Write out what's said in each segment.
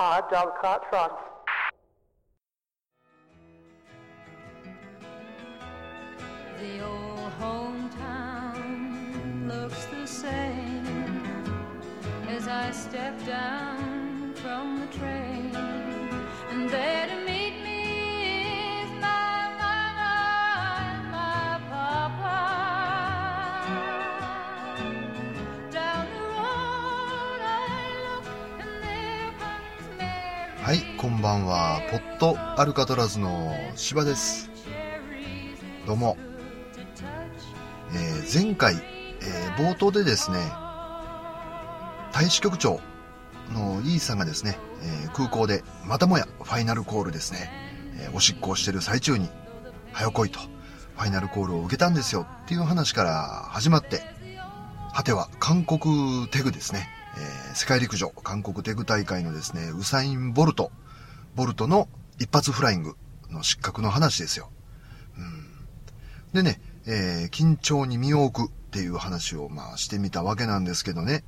Hard. The old hometown looks the same as I step down from the train, ばんは。ポットアルカトラズの芝です。どうも。えー前回、えー冒頭でですね、大使局長のイーさんがですね、えー空港でまたもやファイナルコールですね、えおしっこをしてる最中に、早来いと、ファイナルコールを受けたんですよっていう話から始まって、果ては韓国テグですね、え世界陸上韓国テグ大会のですね、ウサイン・ボルト、ボルトの一発フライングの失格の話ですよ。うん。でね、えー緊張に身を置くっていう話をまあしてみたわけなんですけどね、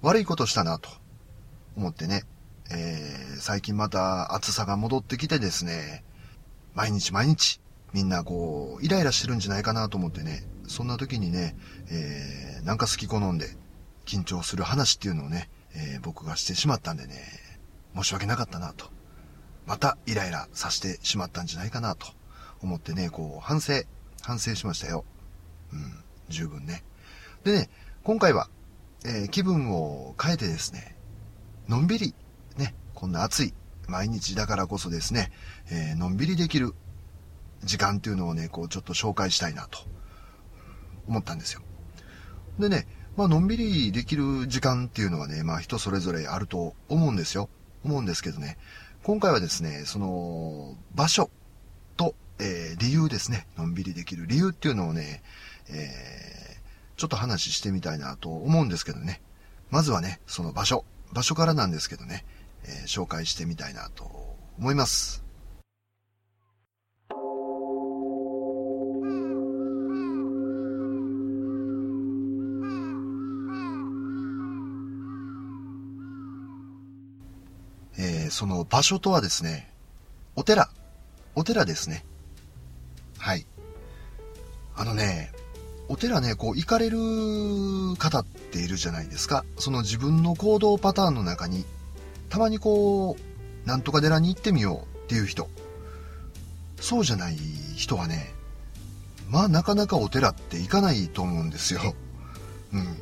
悪いことしたなと思ってね、えー最近また暑さが戻ってきてですね、毎日毎日みんなこう、イライラしてるんじゃないかなと思ってね、そんな時にね、えーなんか好き好んで緊張する話っていうのをね、えー僕がしてしまったんでね、申し訳なかったなと。またイライラさせてしまったんじゃないかなと思ってね、こう、反省、反省しましたよ。うん、十分ね。でね、今回は、えー気分を変えてですね、のんびり、ね、こんな暑い毎日だからこそですね、えーのんびりできる時間っていうのをね、こうちょっと紹介したいなと思ったんですよ。でね、まあのんびりできる時間っていうのはね、まあ人それぞれあると思うんですよ。思うんですけどね、今回はですね、その場所と、えー理由ですね、のんびりできる理由っていうのをね、えーちょっと話してみたいなと思うんですけどね。まずはね、その場所、場所からなんですけどね、えー紹介してみたいなと思います。ーその場所とはですね、お寺、お寺ですね。はい。あのね、お寺ね、こう行かれる方っているじゃないですか。その自分の行動パターンの中に、たまにこう、なんとか寺に行ってみようっていう人。そうじゃない人はね、まあなかなかお寺って行かないと思うんですよ。うん。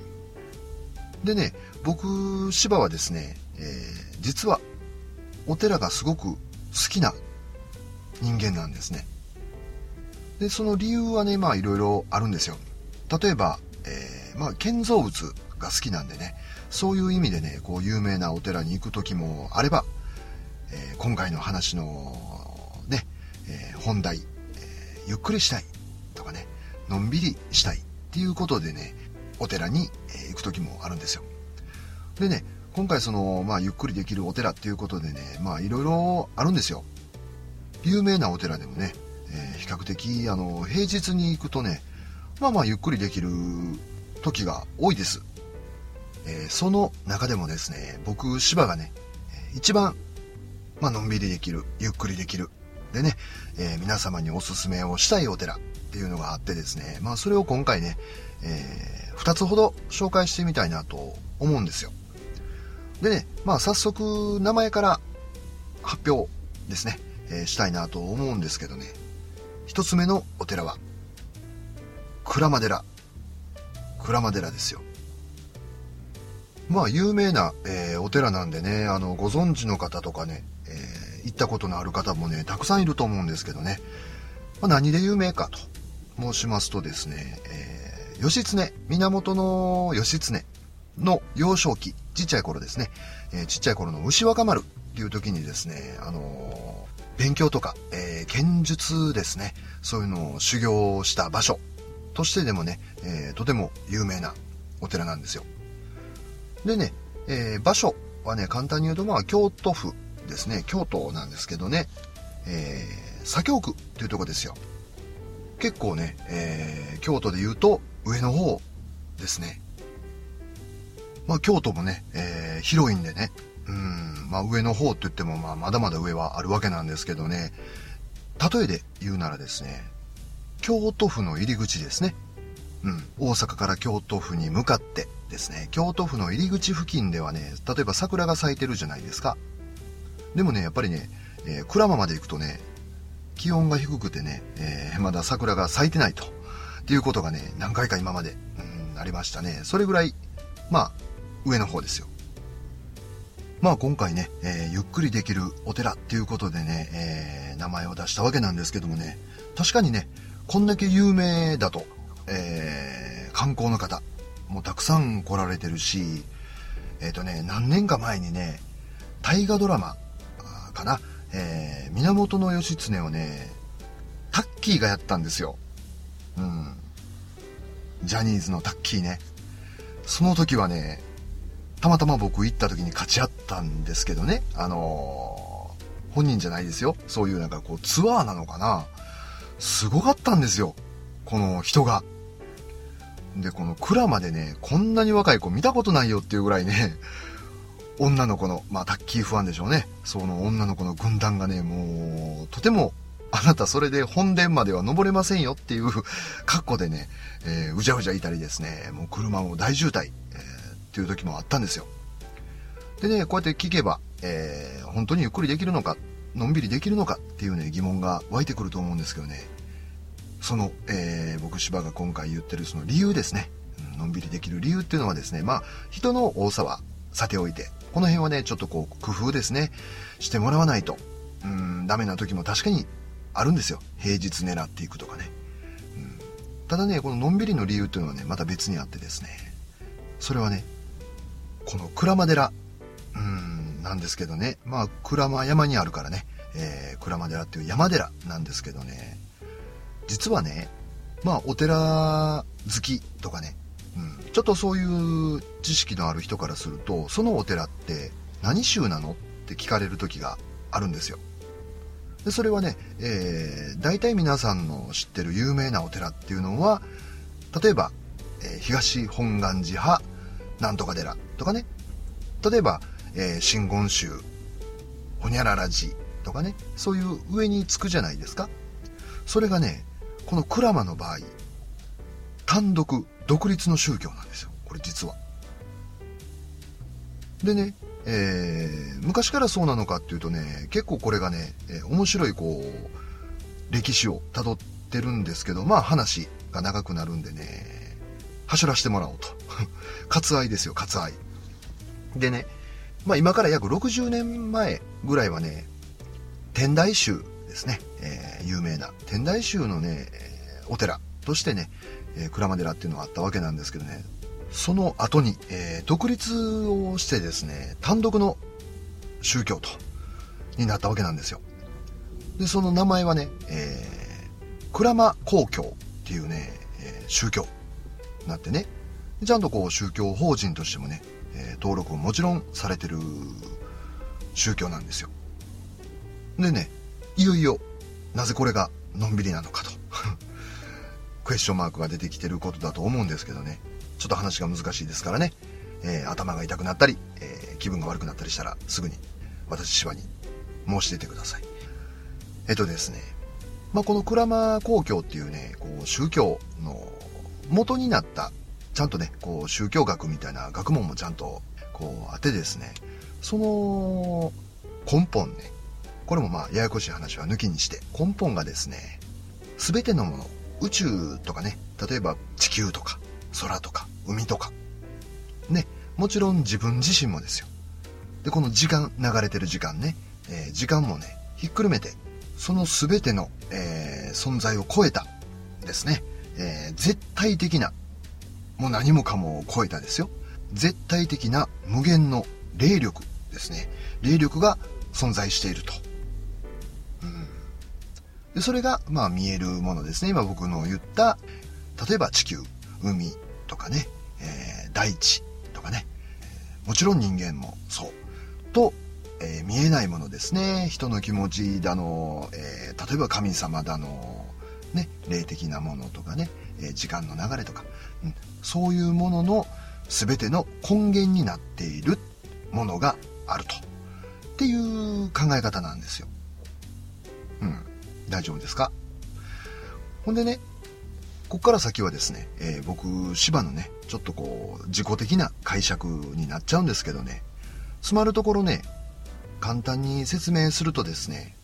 でね、僕、芝はですね、えー実はお寺がすごく好きな人間なんですね。で、その理由はね、まあいろいろあるんですよ。例えば、えーまあ建造物が好きなんでね、そういう意味でね、こう有名なお寺に行く時もあれば、えー今回の話のね、えー本題、えーゆっくりしたいとかね、のんびりしたいっていうことでね、お寺に、え行く時もあるんですよ。でね、今回その、まあ、ゆっくりできるお寺っていうことでね、まあ、いろいろあるんですよ。有名なお寺でもね、えー比較的、あの、平日に行くとね、まあまあ、ゆっくりできる時が多いです。えーその中でもですね、僕、芝がね、一番、まあ、のんびりできる、ゆっくりできる。でね、えー皆様におすすめをしたいお寺っていうのがあってですね、まあ、それを今回ね、えー二つほど紹介してみたいなと思うんですよ。でね、まあ早速名前から発表ですね、えーしたいなと思うんですけどね。一つ目のお寺は、鞍馬寺。鞍馬寺ですよ。まあ有名な、えーお寺なんでね、あの、ご存知の方とかね、えー行ったことのある方もね、たくさんいると思うんですけどね。まあ、何で有名かと申しますとですね、えー義経、源の義経の幼少期、ちっちゃい頃ですね、えーちっちゃい頃の牛若丸っていう時にですね、あのー勉強とか、えー剣術ですね、そういうのを修行した場所としてでもね、えとても有名なお寺なんですよ。でね、え場所はね、簡単に言うと、まあ、京都府ですね、京都なんですけどね、え左京区っていうとこですよ。結構ね、え京都で言うと上の方ですね。まあ、京都もね、えー広いんでね、うん、まあ上の方って言っても、まあまだまだ上はあるわけなんですけどね、例えで言うならですね、京都府の入り口ですね。うん、大阪から京都府に向かってですね、京都府の入り口付近ではね、例えば桜が咲いてるじゃないですか。でもね、やっぱりね、えー、鞍馬まで行くとね、気温が低くてね、えー、まだ桜が咲いてないと。っていうことがね、何回か今まで、うん、ありましたね。それぐらい、まあ、上の方ですよ。まあ今回ね、えー、ゆっくりできるお寺っていうことでね、えー、名前を出したわけなんですけどもね、確かにね、こんだけ有名だと、えー、観光の方もたくさん来られてるし、えっ、とね、何年か前にね、大河ドラマかな、え源義経をね、タッキーがやったんですよ。うん。ジャニーズのタッキーね。その時はね、たまたま僕行った時に勝ち合ったんですけどね。あのー、本人じゃないですよ。そういうなんかこうツアーなのかな。すごかったんですよ。この人が。で、この蔵までね、こんなに若い子見たことないよっていうぐらいね、女の子の、まあタッキーファンでしょうね。その女の子の軍団がね、もう、とてもあなたそれで本殿までは登れませんよっていう格好でね、えー、うじゃうじゃいたりですね、もう車も大渋滞、えー、ていう時もあったんですよ。でね、こうやって聞けば、えー、本当にゆっくりできるのか、のんびりできるのかっていうね、疑問が湧いてくると思うんですけどね、その、えー、僕芝が今回言ってるその理由ですね、のんびりできる理由っていうのはですね、まあ、人の多さはさておいて、この辺はね、ちょっとこう、工夫ですね、してもらわないと、うん、ダメな時も確かにあるんですよ。平日狙っていくとかね。うん、ただね、こののんびりの理由っていうのはね、また別にあってですね。それはね、この鞍馬寺、うん、なんですけどね。まあ、鞍馬山にあるからね、えー、鞍馬寺っていう山寺なんですけどね。実はね、まあ、お寺好きとかね、うん、ちょっとそういう知識のある人からすると、そのお寺って何宗なのって聞かれる時があるんですよ。でそれはね、えー、大体皆さんの知ってる有名なお寺っていうのは例えば、えー、東本願寺派なんとか寺とかね。例えば、えー、真言宗ほにゃらら寺とかね。そういう上につくじゃないですか。それがねこの鞍馬の場合単独独立の宗教なんですよ。これ実は。でねえー、昔からそうなのかっていうとね、結構これがね、えー、面白いこう、歴史を辿ってるんですけど、まあ話が長くなるんでね、走らしてもらおうと。割愛ですよ、割愛。でね、まあ今から約60年前ぐらいはね、天台宗ですね、えー、有名な天台宗のね、お寺としてね、えー、鞍馬寺っていうのがあったわけなんですけどね、その後に、えー、独立をしてですね、単独の宗教と、になったわけなんですよ。で、その名前はね、えー、鞍馬公教っていうね、えー、宗教なってね、ちゃんとこう宗教法人としてもね、えー、登録ももちろんされてる宗教なんですよ。でね、いよいよ、なぜこれがのんびりなのかと、クエスチョンマークが出てきてることだと思うんですけどね。ちょっと話が難しいですからね、えー、頭が痛くなったり、えー、気分が悪くなったりしたらすぐに私芝に申し出てください。えっとですね、まあ、この鞍馬公共っていうね、こう宗教の元になった、ちゃんとね、こう宗教学みたいな学問もちゃんとこうあってですね、その根本ね、これもまあややこしい話は抜きにして、根本がですね、すべてのもの、宇宙とかね、例えば地球とか、空とか海とか。ね、もちろん自分自身もですよ。で、この時間、流れてる時間ね、えー、時間もね、ひっくるめて、その全ての、えー、存在を超えたですね、えー、絶対的な、もう何もかも超えたですよ。絶対的な無限の霊力ですね。霊力が存在していると。うん、でそれが、まあ見えるものですね。今僕の言った、例えば地球、海とかね、えー、大地とかね、もちろん人間もそう。と、えー、見えないものですね。人の気持ちだの、えー、例えば神様だの、ね、霊的なものとかね、え時間の流れとか、うん、そういうものの全ての根源になっているものがあると。っていう考え方なんですよ。うん。大丈夫ですか？ほんでね、こっから先はですね、えー、僕、芝のね、ちょっとこう、自己的な解釈になっちゃうんですけどね、つまるところね、簡単に説明するとですね、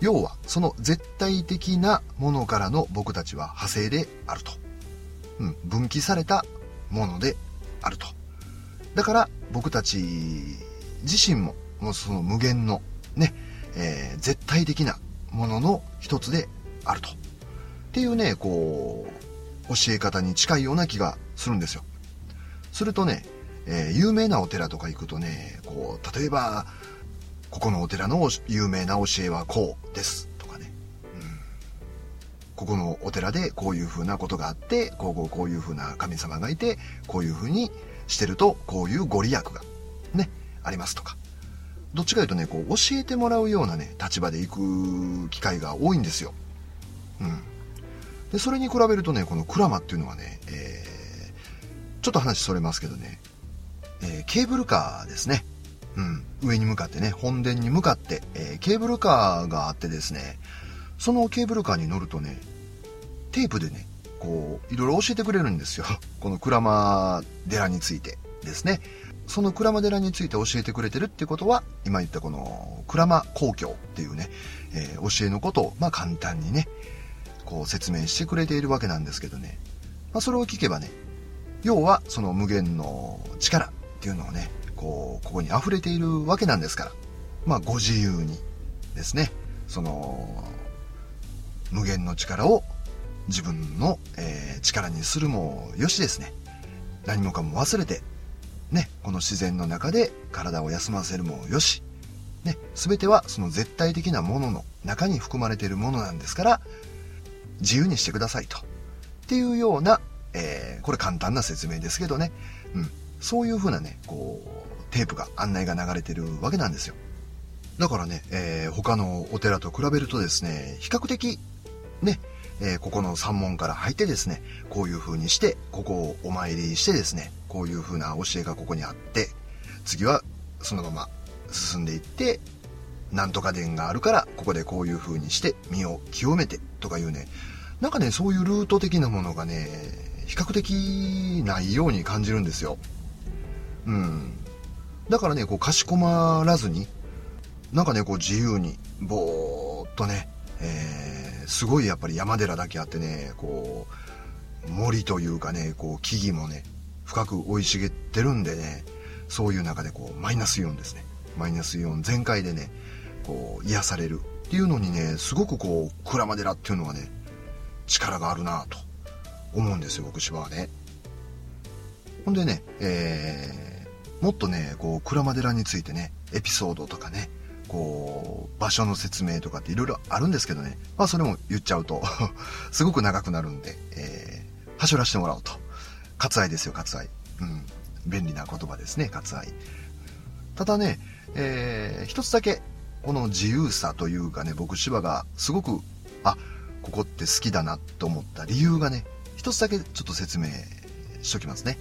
要はその絶対的なものからの僕たちは派生であると。うん、分岐されたものであると。だから僕たち自身ももうその無限のね、えー、絶対的なものの一つであると。っていうね、こう、教え方に近いような気がするんですよ。するとね、えー、有名なお寺とか行くとね、こう、例えば、ここのお寺の有名な教えはこうですとかね、うん、ここのお寺でこういうふうなことがあって、こうこうこういうふうな神様がいて、こういうふうにしてると、こういうご利益がね、ありますとか。どっちかというとね、こう、教えてもらうようなね、立場で行く機会が多いんですよ。うん。で、それに比べるとね、このクラマっていうのはね、えー、ちょっと話それますけどね、えー、ケーブルカーですね。うん。上に向かってね、本殿に向かって、えー、ケーブルカーがあってですね、そのケーブルカーに乗るとね、テープでね、こう、いろいろ教えてくれるんですよ。この鞍馬寺についてですね。その鞍馬寺について教えてくれてるってことは、今言ったこの鞍馬公共っていうね、えー、教えのことを、まあ簡単にね、こう説明してくれているわけなんですけどね。まあそれを聞けばね、要はその無限の力っていうのをね、こう、ここに溢れているわけなんですから、まあご自由にですね、その、無限の力を自分の、えー、力にするもよしですね。何もかも忘れて、ね、この自然の中で体を休ませるもよし、ね、全てはその絶対的なものの中に含まれているものなんですから、自由にしてくださいと。っていうような、えー、これ簡単な説明ですけどね、うん、そういうふうなね、こう、テープが、案内が流れてるわけなんですよ。だからね、えー、他のお寺と比べるとですね、比較的、ね、えー、ここの山門から入ってですね、こういう風にして、ここをお参りしてですね、こういう風な教えがここにあって、次はそのまま進んでいって、なんとか殿があるから、ここでこういう風にして身を清めてとかいうね、なんかね、そういうルート的なものがね、比較的ないように感じるんですよ。うん。だからね、こう、かしこまらずに、なんかね、こう、自由に、ぼーっとね、えー、すごいやっぱり山寺だけあってね、こう、森というかね、こう、木々もね、深く生い茂ってるんでね、そういう中でこう、マイナスイオンですね。マイナスイオン全開でね、こう、癒されるっていうのにね、すごくこう、鞍馬寺っていうのはね、力があるなと思うんですよ、僕芝はね。ほんでね、えー、もっとね、こう、鞍馬寺についてね、エピソードとかね、こう、場所の説明とかっていろいろあるんですけどね。まあそれも言っちゃうと すごく長くなるんで、えー、はしょらしてもらおうと。割愛ですよ、割愛。うん。便利な言葉ですね、割愛。ただね、えー、一つだけ、この自由さというかね、僕芝がすごく、あ、ここって好きだなと思った理由がね、一つだけちょっと説明しときますね。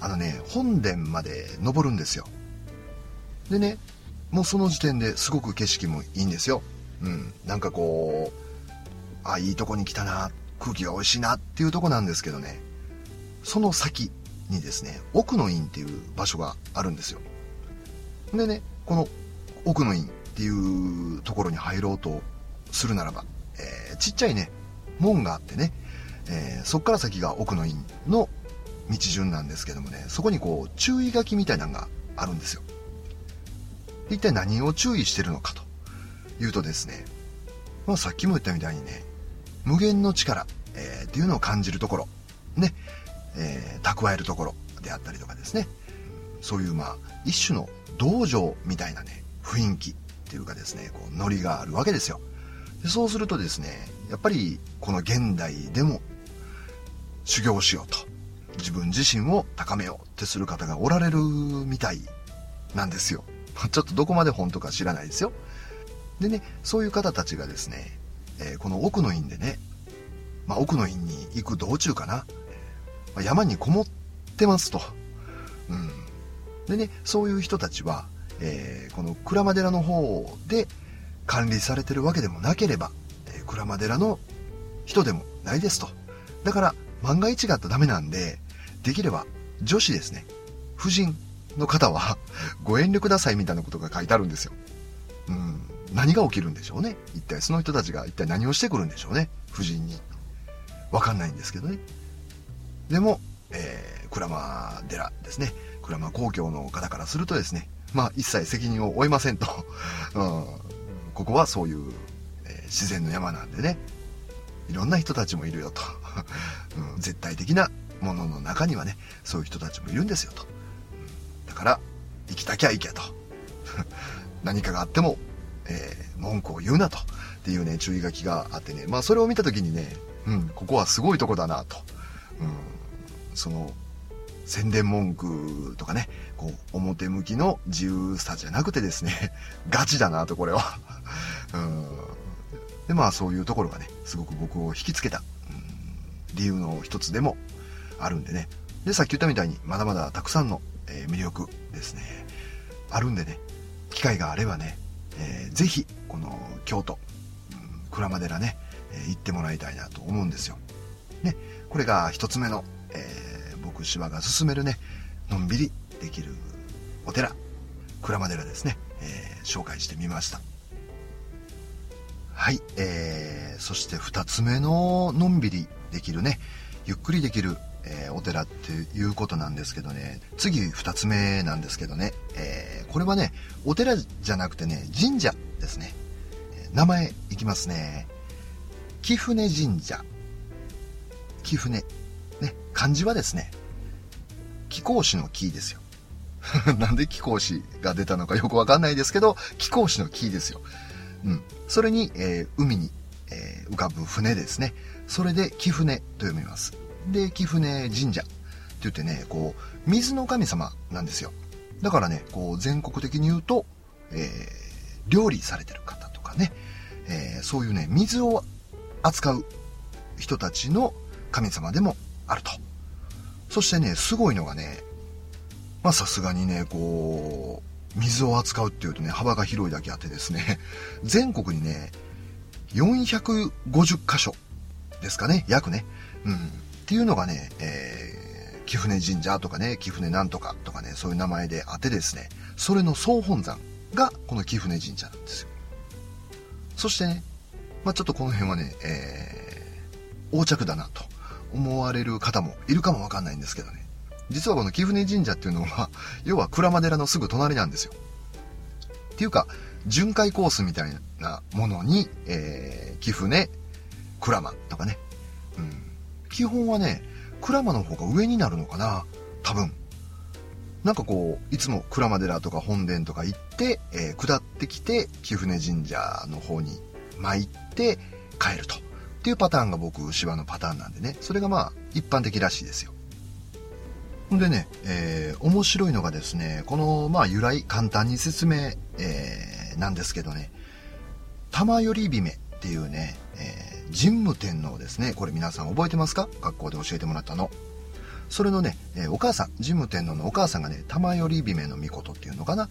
あのね、本殿まで登るんですよ。でね、もうその時点ですごく景色もいいんですよ。うん。なんかこう、あ、いいとこに来たな、空気が美味しいなっていうとこなんですけどね、その先にですね、奥の院っていう場所があるんですよ。でね、この奥の院っていうところに入ろうとするならば、えー、ちっちゃいね、門があってね、えー、そっから先が奥の院の道順なんですけどもね、そこにこう、注意書きみたいなのがあるんですよ。一体何を注意してるのかというとですね、まあ、さっきも言ったみたいにね、無限の力、えー、っていうのを感じるところ、ね、えー、蓄えるところであったりとかですね、そういうまあ、一種の道場みたいなね、雰囲気っていうかですね、こう、ノリがあるわけですよ。でそうするとですね、やっぱりこの現代でも修行しようと、自分自身を高めようってする方がおられるみたいなんですよ。ちょっとどこまで本当か知らないですよ。でね、そういう方たちがですね、えー、この奥の院でね、まあ、奥の院に行く道中かな、まあ、山にこもってますと。うん。でね、そういう人たちは、えー、この鞍馬寺の方で管理されてるわけでもなければ、えー、鞍馬寺の人でもないですと。だから、万が一があったらダメなんで、できれば女子ですね、婦人の方は ご遠慮くださいみたいなことが書いてあるんですよ。うん。何が起きるんでしょうね。一体その人たちが一体何をしてくるんでしょうね。婦人に。わかんないんですけどね。でも、えー、鞍馬寺ですね。鞍馬公共の方からするとですね、まあ一切責任を負えませんと。うん、ここはそういう、えー、自然の山なんでね、いろんな人たちもいるよと。うん、絶対的なものの中にはね、そういう人たちもいるんですよと。だから、生きたきゃいけと。何かがあっても、えー、文句を言うなと。っていうね、注意書きがあってね、まあそれを見た時にね、うん、ここはすごいとこだなと。うん、その、宣伝文句とかね、こう、表向きの自由さじゃなくてですね、ガチだなと、これは。うん。で、まあそういうところがね、すごく僕を引きつけた、うん、理由の一つでもあるんでね。で、さっき言ったみたいに、まだまだたくさんの、え、魅力ですね、あるんでね、機会があればね、えー、ぜひ、この京都、鞍馬寺ね、え、行ってもらいたいなと思うんですよ。ね、これが一つ目の、えー、僕、芝が進めるね、のんびりできるお寺、鞍馬寺ですね、えー、紹介してみました。はい、えー、そして二つ目ののんびりできるね、ゆっくりできる、えー、お寺っていうことなんですけどね、次二つ目なんですけどね、えー、これはね、お寺じゃなくてね、神社ですね。名前いきますね。貴船神社。貴船。ね、漢字はですね、貴公子の木ですよ。なんで貴公子が出たのかよくわかんないですけど、貴公子の木ですよ。うん。それに、えー、海に、え、浮かぶ船ですね。それで貴船と読みます。で、貴船神社って言ってね、こう、水の神様なんですよ。だからね、こう、全国的に言うと、えー、料理されてる方とかね、えー、そういうね、水を扱う人たちの神様でもあると。そしてね、すごいのがね、まあさすがにね、こう、水を扱うっていうとね、幅が広いだけあってですね、全国にね、450箇所ですかね、約ね。うん。っていうのがね、えー、貴船神社とかね、貴船なんとかとかね、そういう名前であってですね、それの総本山がこの貴船神社なんですよ。そしてね、まあちょっとこの辺はね、えー、横着だなと思われる方もいるかもわかんないんですけどね。実はこの貴船神社っていうのは、要は鞍馬寺のすぐ隣なんですよ。っていうか、巡回コースみたいなものに、えー、貴船、鞍馬とかね。基本はね、鞍馬の方が上になるのかな多分。なんかこう、いつも鞍馬寺とか本殿とか行って、えー、下ってきて、貴船神社の方に参って帰ると。っていうパターンが僕、芝のパターンなんでね。それがまあ、一般的らしいですよ。ほんでね、えー、面白いのがですね、この、まあ、由来、簡単に説明、えー、なんですけどね、玉より姫っていうね、えー、神武天皇ですね。これ皆さん覚えてますか？学校で教えてもらったの。それのね、え、お母さん、神武天皇のお母さんがね、玉より姫の御事っていうのかな。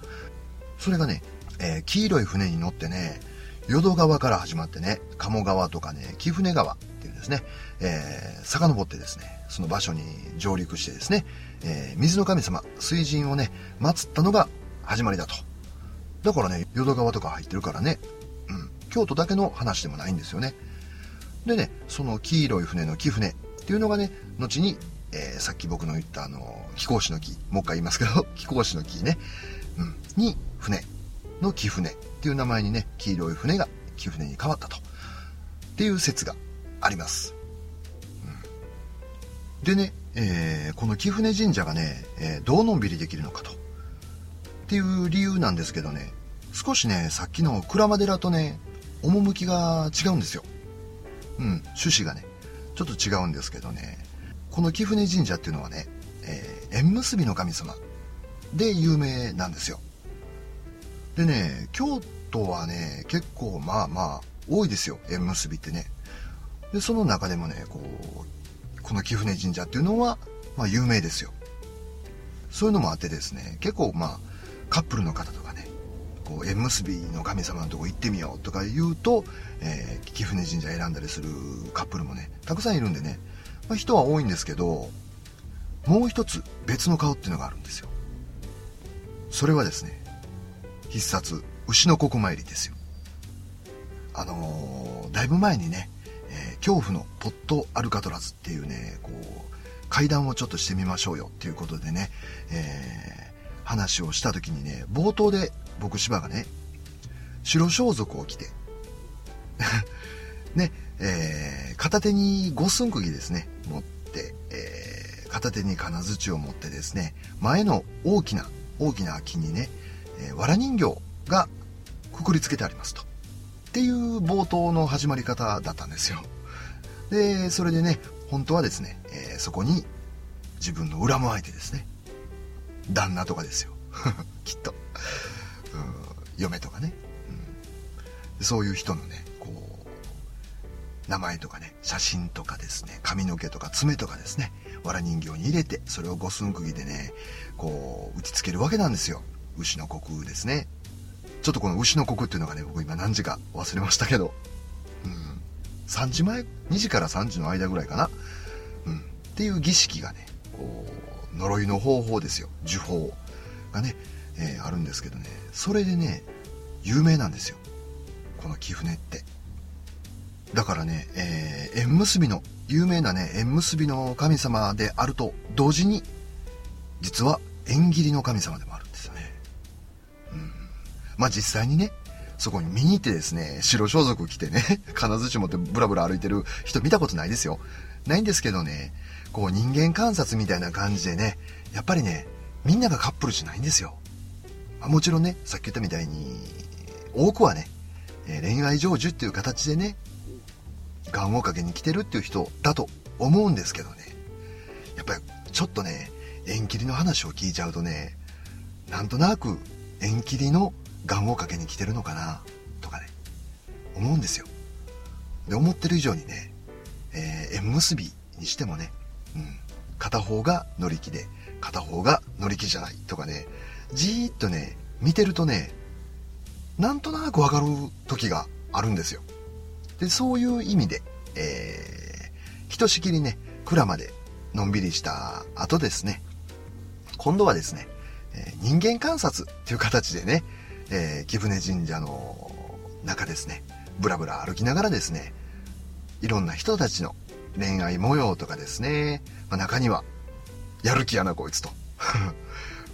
それがね、えー、黄色い船に乗ってね、淀川から始まってね、鴨川とかね、貴船川っていうですね、えー、遡ってですね、その場所に上陸してですね、えー、水の神様、水神をね、祀ったのが始まりだと。だからね、淀川とか入ってるからね、うん、京都だけの話でもないんですよね。でね、その黄色い船の貴船っていうのがね、後に、えー、さっき僕の言ったあの、貴公子の木、もう一回言いますけど、貴公子の木ね、うん、に船の貴船っていう名前にね、黄色い船が貴船に変わったと。っていう説があります。うん、でね、えー、この貴船神社がね、えー、どうのんびりできるのかと。っていう理由なんですけどね、少しね、さっきの鞍馬寺とね、趣が違うんですよ。うん、趣旨がね、ちょっと違うんですけどね、この貴船神社っていうのはね、えー、縁結びの神様で有名なんですよ。でね、京都はね、結構まあまあ多いですよ、縁結びってね。で、その中でもね、こう、この貴船神社っていうのは、まあ有名ですよ。そういうのもあってですね、結構まあ、カップルの方とか、こう縁結びの神様のとこ行ってみようとか言うと、えー、貴船神社選んだりするカップルもねたくさんいるんでね、まあ、人は多いんですけどもう一つ別の顔っていうのがあるんですよ。それはですね必殺牛の国参りですよ。あのー、だいぶ前にね、えー、恐怖のポットアルカトラズっていうねこう階段をちょっとしてみましょうよっていうことでね、えー、話をした時にね冒頭で僕芝がね、白装束を着て ね、えー、片手に五寸釘ですね、持って、えー、片手に金槌を持ってですね、前の大きな、大きな木にね、えー、藁人形がくくりつけてありますと。っていう冒頭の始まり方だったんですよ。で、それでね、本当はですね、えー、そこに自分の恨む相手ですね。旦那とかですよ。きっと。嫁とかね、うん、そういう人のねこう名前とかね写真とかですね髪の毛とか爪とかですね藁人形に入れてそれを五寸釘でねこう打ちつけるわけなんですよ。牛の国ですね。ちょっとこの牛の国っていうのがね僕今何時か忘れましたけど、うん、3時前？2時から3時の間ぐらいかな、うん、っていう儀式がねこう呪いの方法ですよ。呪法がねえー、あるんですけどねそれでね有名なんですよ。この貴船って。だからね、えー、縁結びの有名なね縁結びの神様であると同時に実は縁切りの神様でもあるんですよね。うん。まあ実際にねそこに見に行ってですね白装束着てね 金槌持ってブラブラ歩いてる人見たことないですよ。ないんですけどねこう人間観察みたいな感じでねやっぱりねみんながカップルじゃないんですよ。まもちろんね、さっき言ったみたいに、多くはね、え恋愛成就っていう形でね、願をかけに来てるっていう人だと思うんですけどね、やっぱりちょっとね、縁切りの話を聞いちゃうとね、なんとなく縁切りの願をかけに来てるのかな、とかね、思うんですよ。で、思ってる以上にね、えー、縁結びにしてもね、うん、片方が乗り気で、片方が乗り気じゃないとかね、じーっとね、見てるとね、なんとなくわかる時があるんですよ。で、そういう意味で、えー、ひとしきりね、蔵までのんびりした後ですね、今度はですね、人間観察っていう形でね、えー、貴船神社の中ですね、ブラブラ歩きながらですね、いろんな人たちの恋愛模様とかですね、まあ、中には、やる気やなこいつと。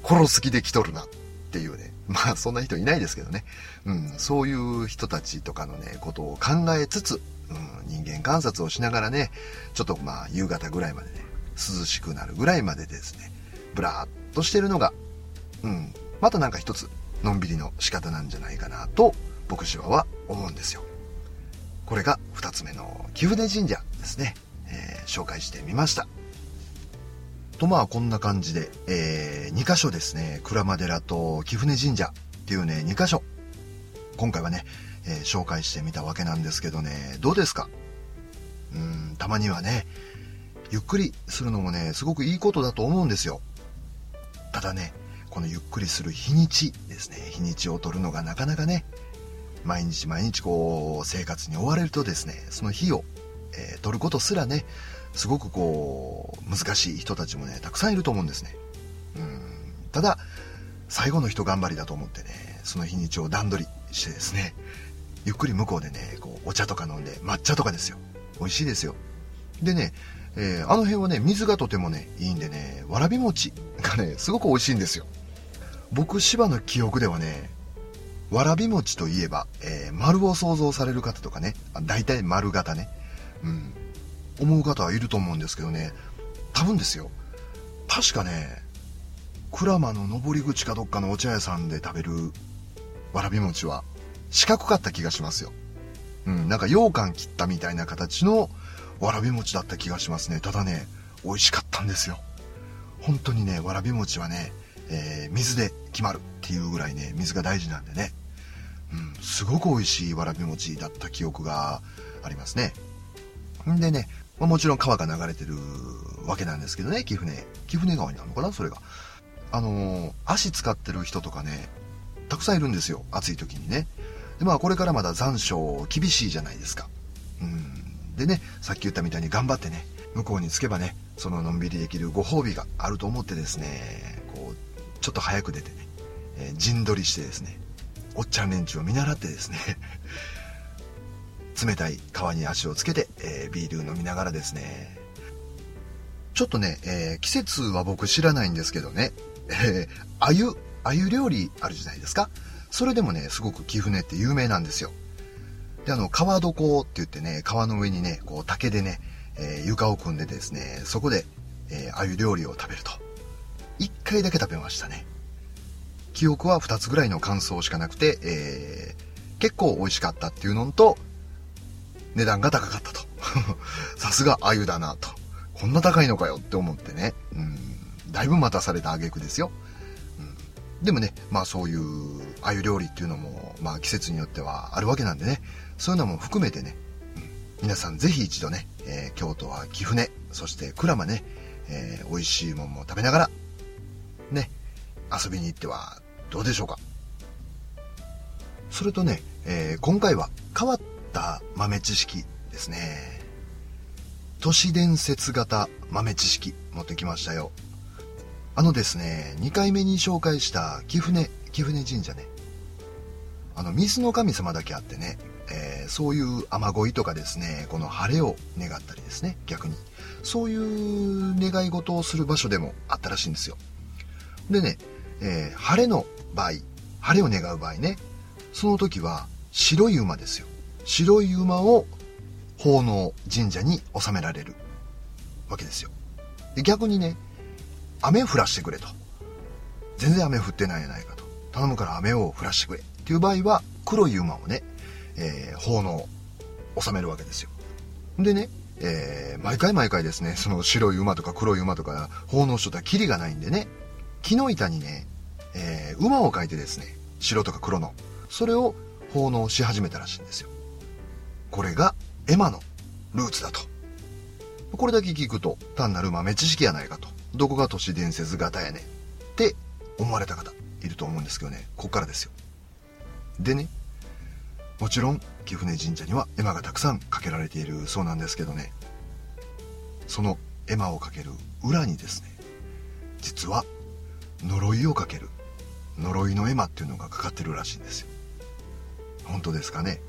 殺す気で来とるなっていうね。まあそんな人いないですけどね。うん、そういう人たちとかのね、ことを考えつつ、うん、人間観察をしながらね、ちょっとまあ夕方ぐらいまでね、涼しくなるぐらいまでですね、ブラーっとしてるのが、うん、またなんか一つ、のんびりの仕方なんじゃないかなと、僕シバは思うんですよ。これが二つ目の貴船神社ですね、えー、紹介してみました。とまあこんな感じで、えー、2箇所ですね、鞍馬寺と貴船神社っていうね、2箇所、今回はね、えー、紹介してみたわけなんですけどね、どうですか？うん、たまにはね、ゆっくりするのもね、すごくいいことだと思うんですよ。ただね、このゆっくりする日にちですね、日にちを取るのがなかなかね、毎日毎日こう、生活に追われるとですね、その日を、えー、取ることすらね、すごくこう、難しい人たちもね、たくさんいると思うんですね。うん。ただ、最後の人頑張りだと思ってね、その日にちを段取りしてですね、ゆっくり向こうでね、こう、お茶とか飲んで、抹茶とかですよ。美味しいですよ。でね、えー、あの辺はね、水がとてもね、いいんでね、わらび餅がね、すごく美味しいんですよ。僕、芝の記憶ではね、わらび餅といえば、えー、丸を想像される方とかね、大体丸型ね、うん、思う方はいると思うんですけどね、多分ですよ。確かね、鞍馬の登り口かどっかのお茶屋さんで食べるわらび餅は四角かった気がしますよ。うん、なんか羊羹切ったみたいな形のわらび餅だった気がしますね。ただね、美味しかったんですよ。本当にね、わらび餅はね、えー、水で決まるっていうぐらいね、水が大事なんでね。うん、すごく美味しいわらび餅だった記憶がありますね。んでね、まあ、もちろん川が流れてるわけなんですけどね、貴船。貴船川になるのかなそれが。あのー足使ってる人とかね、たくさんいるんですよ。暑い時にね。で、まあこれからまだ残暑厳しいじゃないですか。うん。でね、さっき言ったみたいに頑張ってね、向こうに着けばね、そののんびりできるご褒美があると思ってですね、こう、ちょっと早く出てね、えー陣取りしてですね、おっちゃん連中を見習ってですね、冷たい川に足をつけて、えービール飲みながらですね、ちょっとね、えー季節は僕知らないんですけどね、えー、鮎、鮎料理あるじゃないですか。それでもね、すごく貴船って有名なんですよ。で、あの、川床って言ってね、川の上にね、こう竹でね、えー床を組んでですね、そこで、えー鮎料理を食べると。一回だけ食べましたね。記憶は二つぐらいの感想しかなくて、えー結構美味しかったっていうのと、値段が高かったと。さすが鮎だなと。こんな高いのかよって思ってね。うん。だいぶ待たされた挙句ですよ。うん。でもね、まあそういう鮎料理っていうのも、まあ季節によってはあるわけなんでね。そういうのも含めてね、うん、皆さんぜひ一度ね、えー京都は貴船、そして鞍馬ね、えー美味しいもんも食べながら、ね、遊びに行ってはどうでしょうか。それとね、えー今回は変わった豆知識ですね。都市伝説型豆知識持ってきましたよ。あのですね、2回目に紹介した貴船、貴船神社ね。あの、水の神様だけあってね、えーそういう雨乞いとかですね、この晴れを願ったりですね、逆に。そういう願い事をする場所でもあったらしいんですよ。でね、えー晴れの場合、晴れを願う場合ね、その時は白い馬ですよ。白い馬を奉納神社に納められるわけですよ。で逆にね、雨降らしてくれと。全然雨降ってないやないかと。頼むから雨を降らしてくれ。っていう場合は黒い馬をね、えー奉納、納めるわけですよ。でね、えー毎回毎回ですね、その白い馬とか黒い馬とか奉納しとったらキリがないんでね、木の板にね、えー馬を描いてですね、白とか黒の、それを奉納し始めたらしいんですよ。これがエマのルーツだと。これだけ聞くと単なる豆知識やないかと。どこが都市伝説型やねんって思われた方いると思うんですけどね、こっからですよ。でね、もちろん貴船神社には絵馬がたくさんかけられているそうなんですけどね、その絵馬をかける裏にですね、実は呪いをかける呪いの絵馬っていうのがかかってるらしいんですよ。本当ですかね？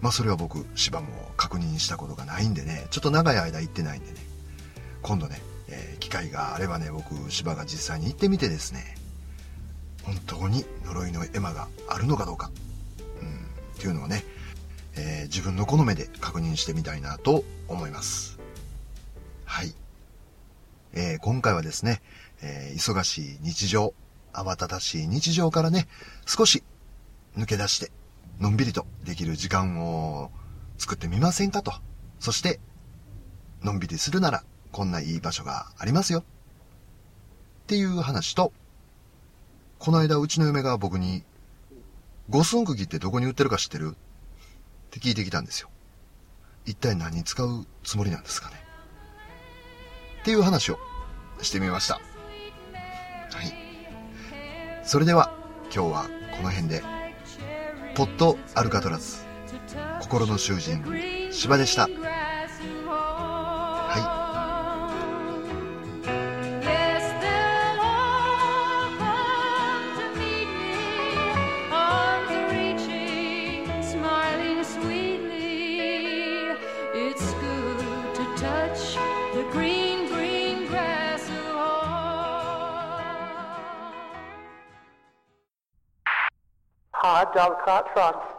まあそれは僕芝も確認したことがないんでねちょっと長い間行ってないんでね今度ね、えー機会があればね僕芝が実際に行ってみてですね本当に呪いの絵馬があるのかどうか、うん、っていうのをね、えー自分のこの目で確認してみたいなと思います。はい、えー今回はですね、え忙しい日常慌ただしい日常からね少し抜け出してのんびりとできる時間を作ってみませんかと。そして、のんびりするなら、こんないい場所がありますよ。っていう話と、この間うちの嫁が僕に、五寸釘ってどこに売ってるか知ってる？って聞いてきたんですよ。一体何に使うつもりなんですかね？っていう話をしてみました。はい。それでは、今日はこの辺で、ポッドアルカトラズ心の囚人芝でした。John Cartwright.